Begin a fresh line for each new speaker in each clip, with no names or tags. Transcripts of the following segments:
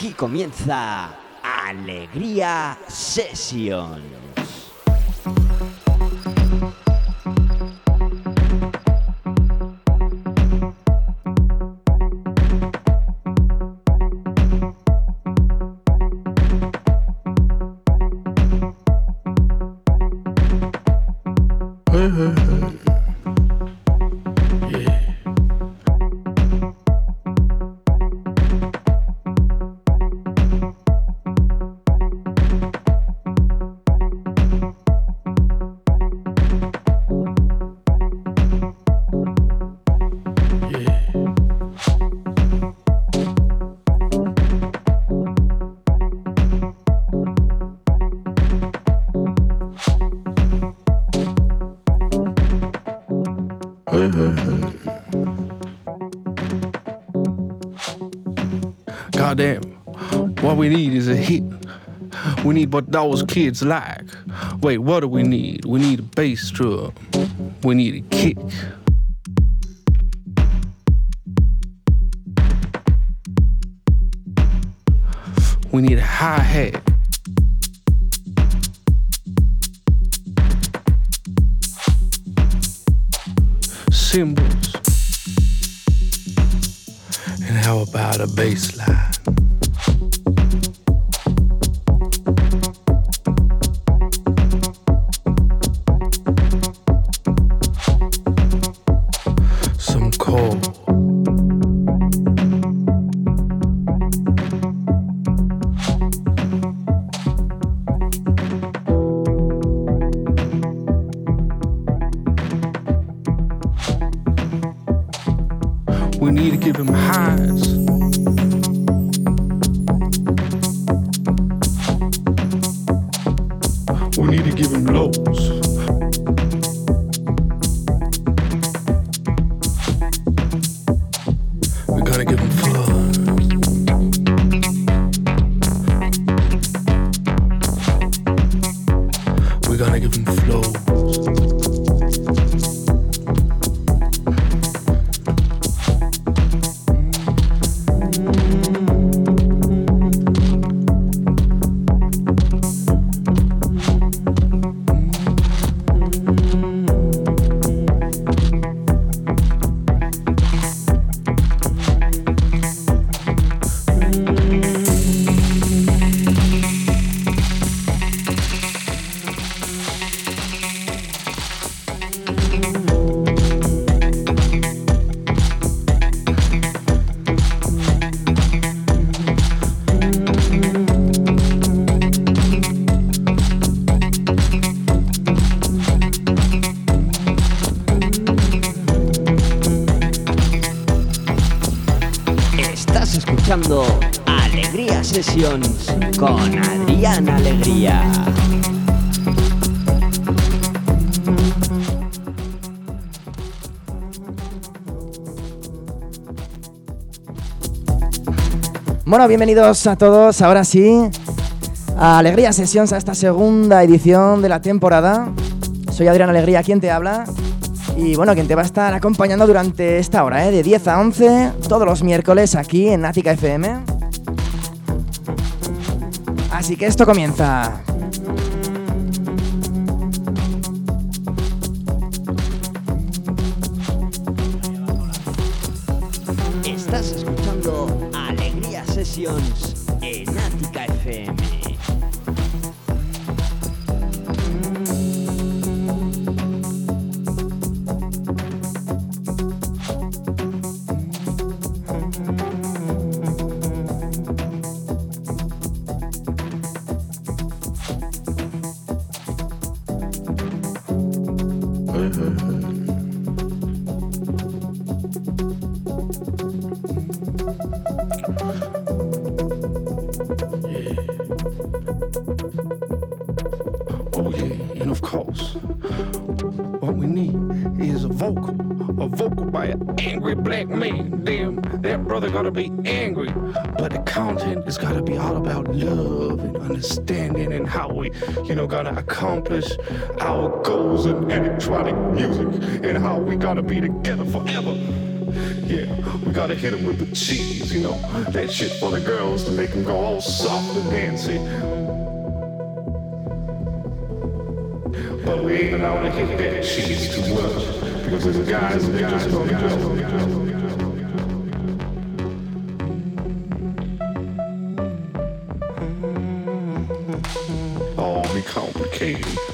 Aquí comienza Alegría Session.
Need what those kids like. Wait, what do we need? We need a bass drum. We need a kick. We need a hi hat. Cymbals. And how about a bass
Con Adrián Alegría.
Bueno, bienvenidos a todos, ahora sí, a Alegría Sessions, a esta segunda edición de la temporada. Soy Adrián Alegría, quien te habla. Y bueno, quien te va a estar acompañando durante esta hora, ¿eh? de 10 a 11, todos los miércoles aquí en Ática FM. Así que esto comienza.
You know, gotta accomplish our goals in electronic music and how we gotta be together forever.
Yeah, we gotta hit him with the cheese, you know. That shit for the girls to make them go all soft and dancy. But we ain't allowed to hit that cheese too much because there's guys that just gonna go. All complicated.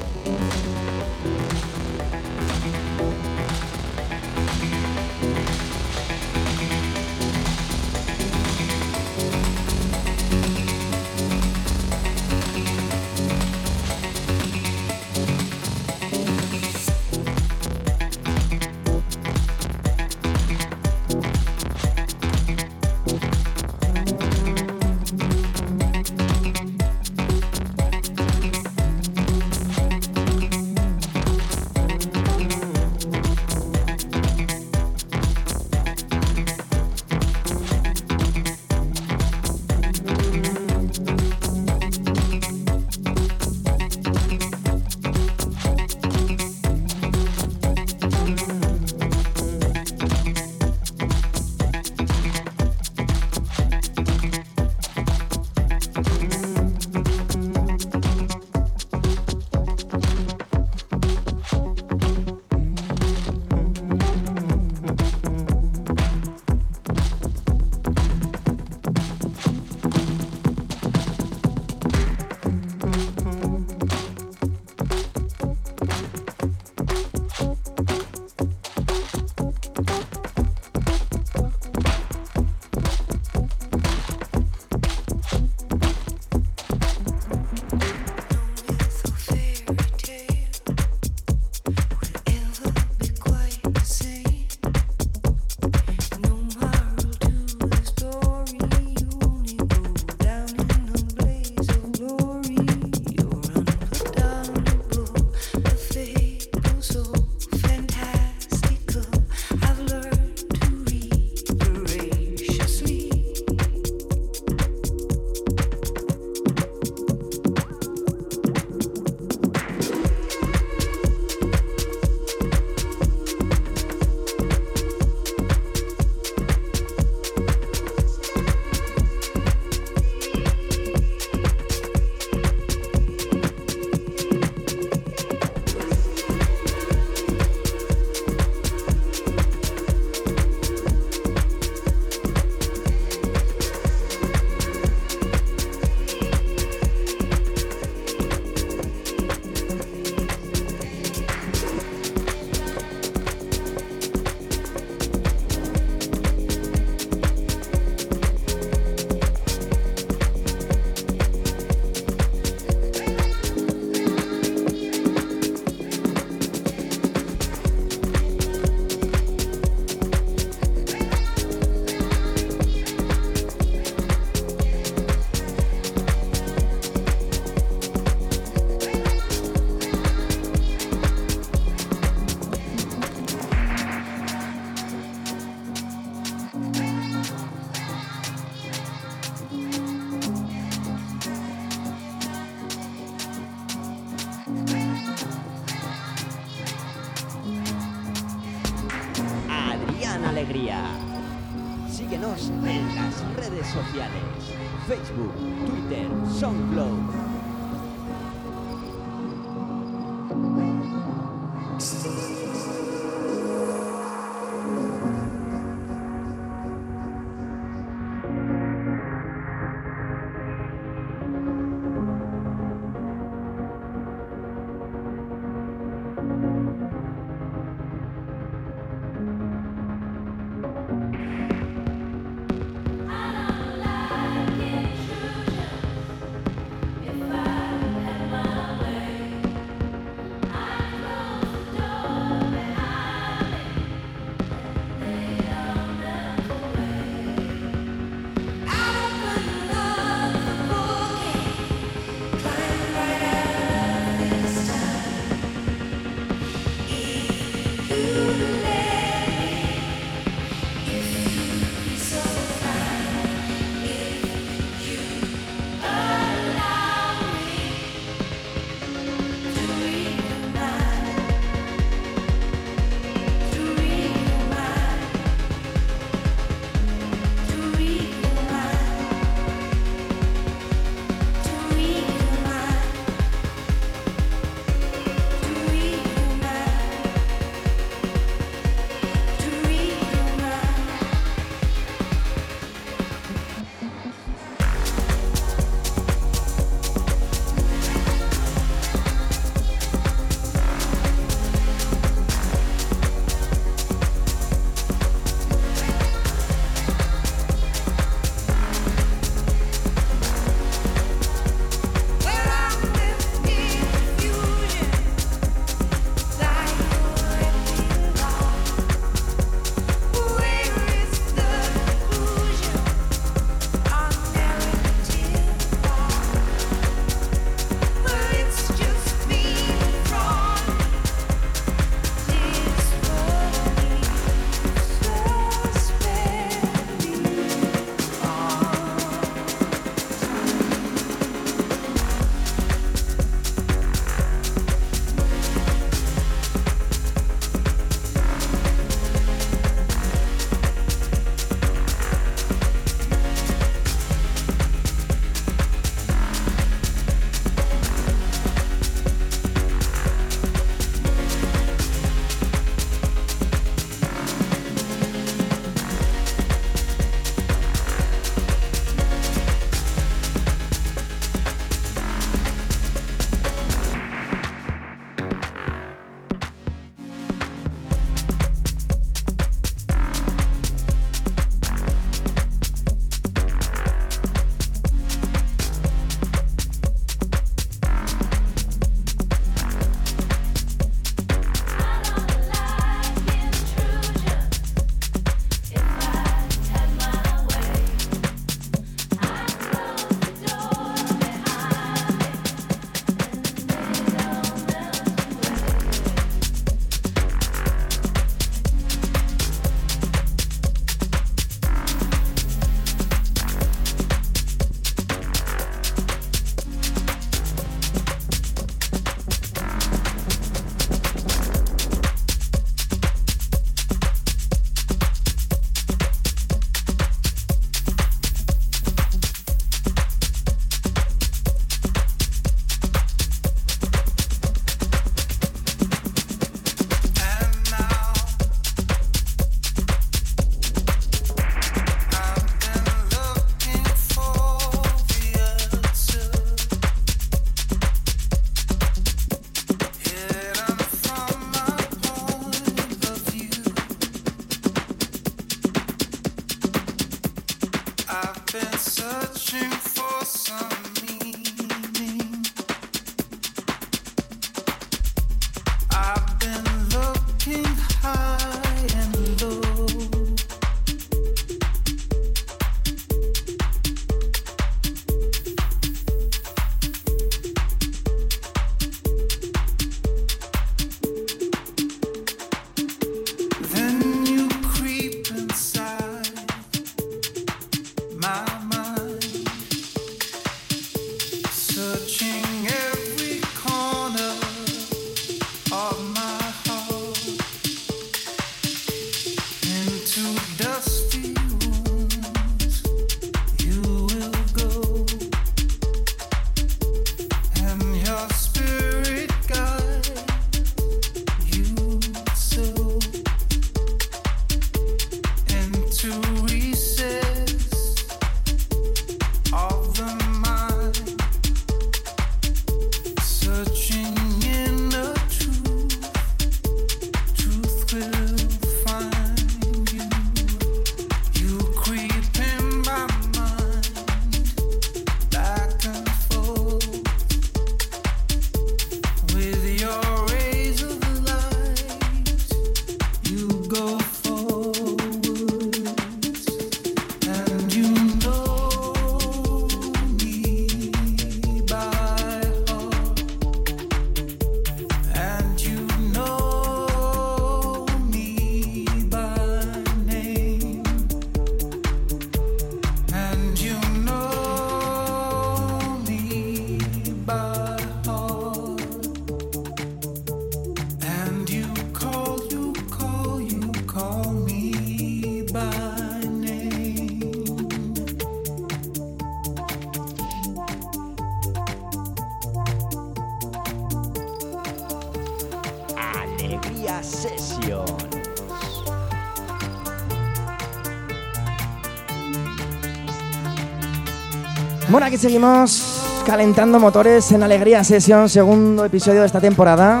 Bueno, aquí seguimos calentando motores en Alegría Session, segundo episodio de esta temporada.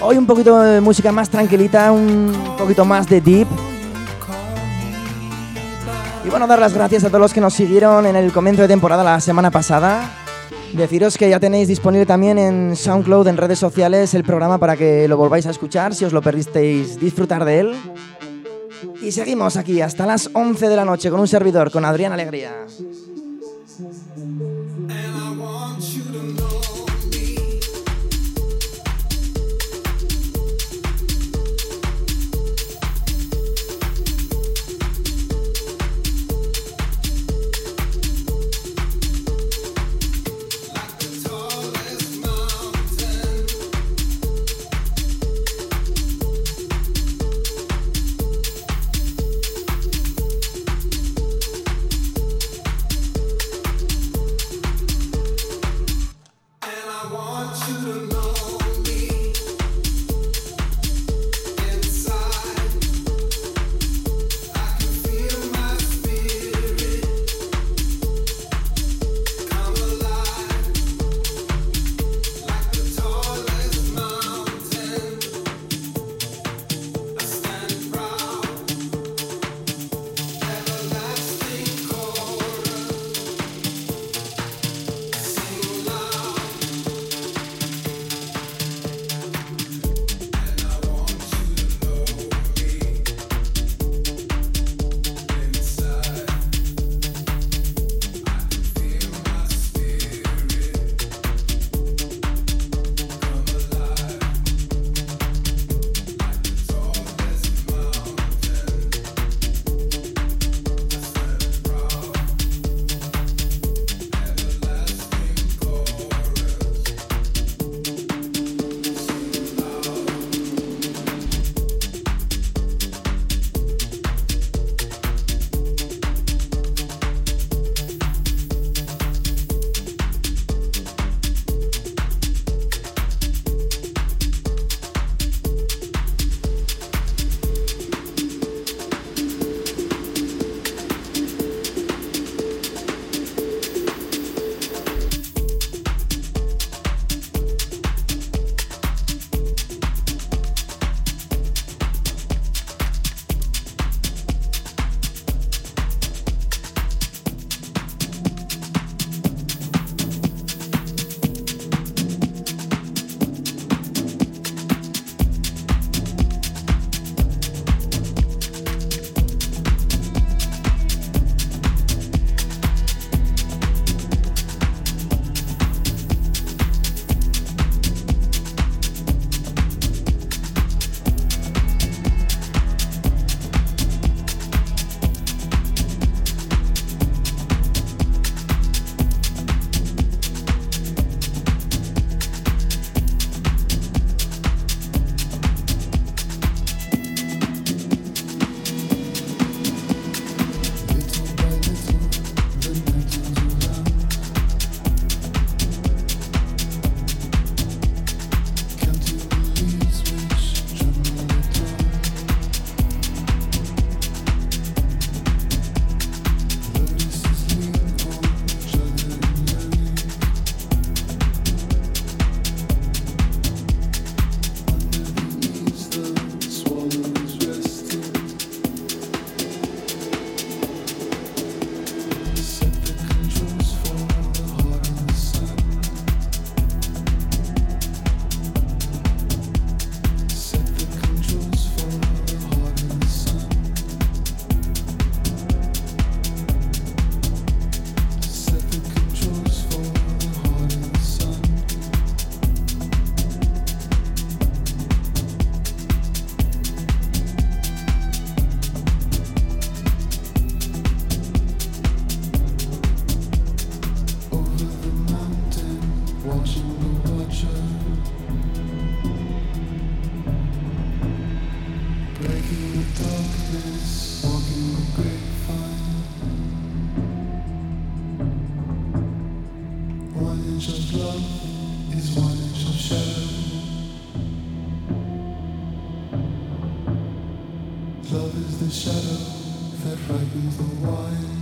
Hoy un poquito de música más tranquilita, un poquito más de deep. Y bueno, dar las gracias a todos los que nos siguieron en el comienzo de temporada la semana pasada. Deciros que ya tenéis disponible también en SoundCloud, en redes sociales, el programa para que lo volváis a escuchar, si os lo perdisteis, disfrutar de él. Y seguimos aquí hasta las 11 de la noche con un servidor, con Adrián Alegría.
Música Love is the shadow that ripens the wine.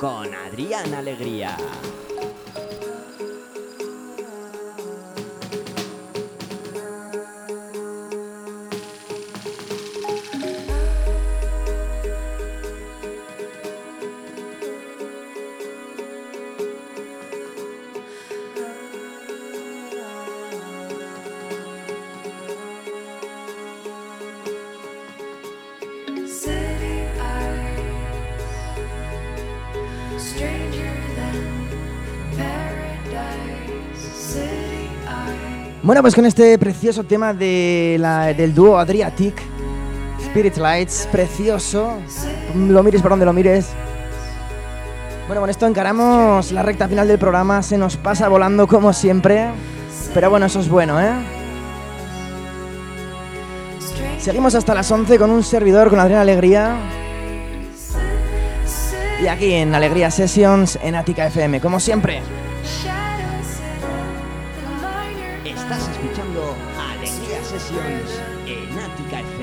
Con Adrián Alegría.
Bueno, pues con este precioso tema de del dúo Adriatic, Spirit Lights, precioso, lo mires por donde lo mires. Bueno, con esto encaramos la recta final del programa, se nos pasa volando como siempre, pero bueno, eso es bueno, ¿eh? Seguimos hasta las 11 con un servidor con Adriana Alegría. Y aquí en Alegría Sessions en Ática FM, como siempre.
Estás escuchando Alegría Sessions en Ática FM.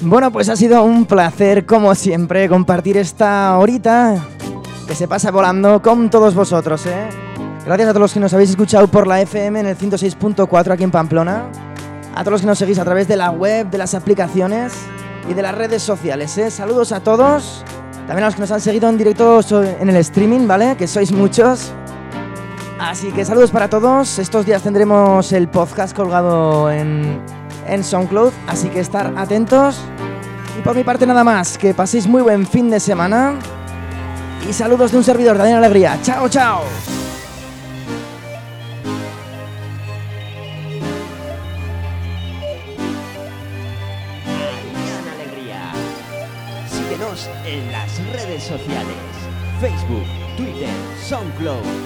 Bueno, pues ha sido un placer, como siempre, compartir esta horita que se pasa volando con todos vosotros, ¿eh? Gracias a todos los que nos habéis escuchado por la FM en el 106.4 aquí en Pamplona, a todos los que nos seguís a través de la web, de las aplicaciones y de las redes sociales, ¿eh? Saludos a todos, también a los que nos han seguido en directo en el streaming, ¿vale? Que sois muchos. Así que saludos para todos. Estos días tendremos el podcast colgado en, en SoundCloud, así que estar atentos. Y por mi parte nada más, que paséis muy buen fin de semana. Y saludos de un servidor, Daniel Alegría. Chao, chao.
Adrián Alegría. Síguenos en las redes sociales. Facebook, Twitter, SoundCloud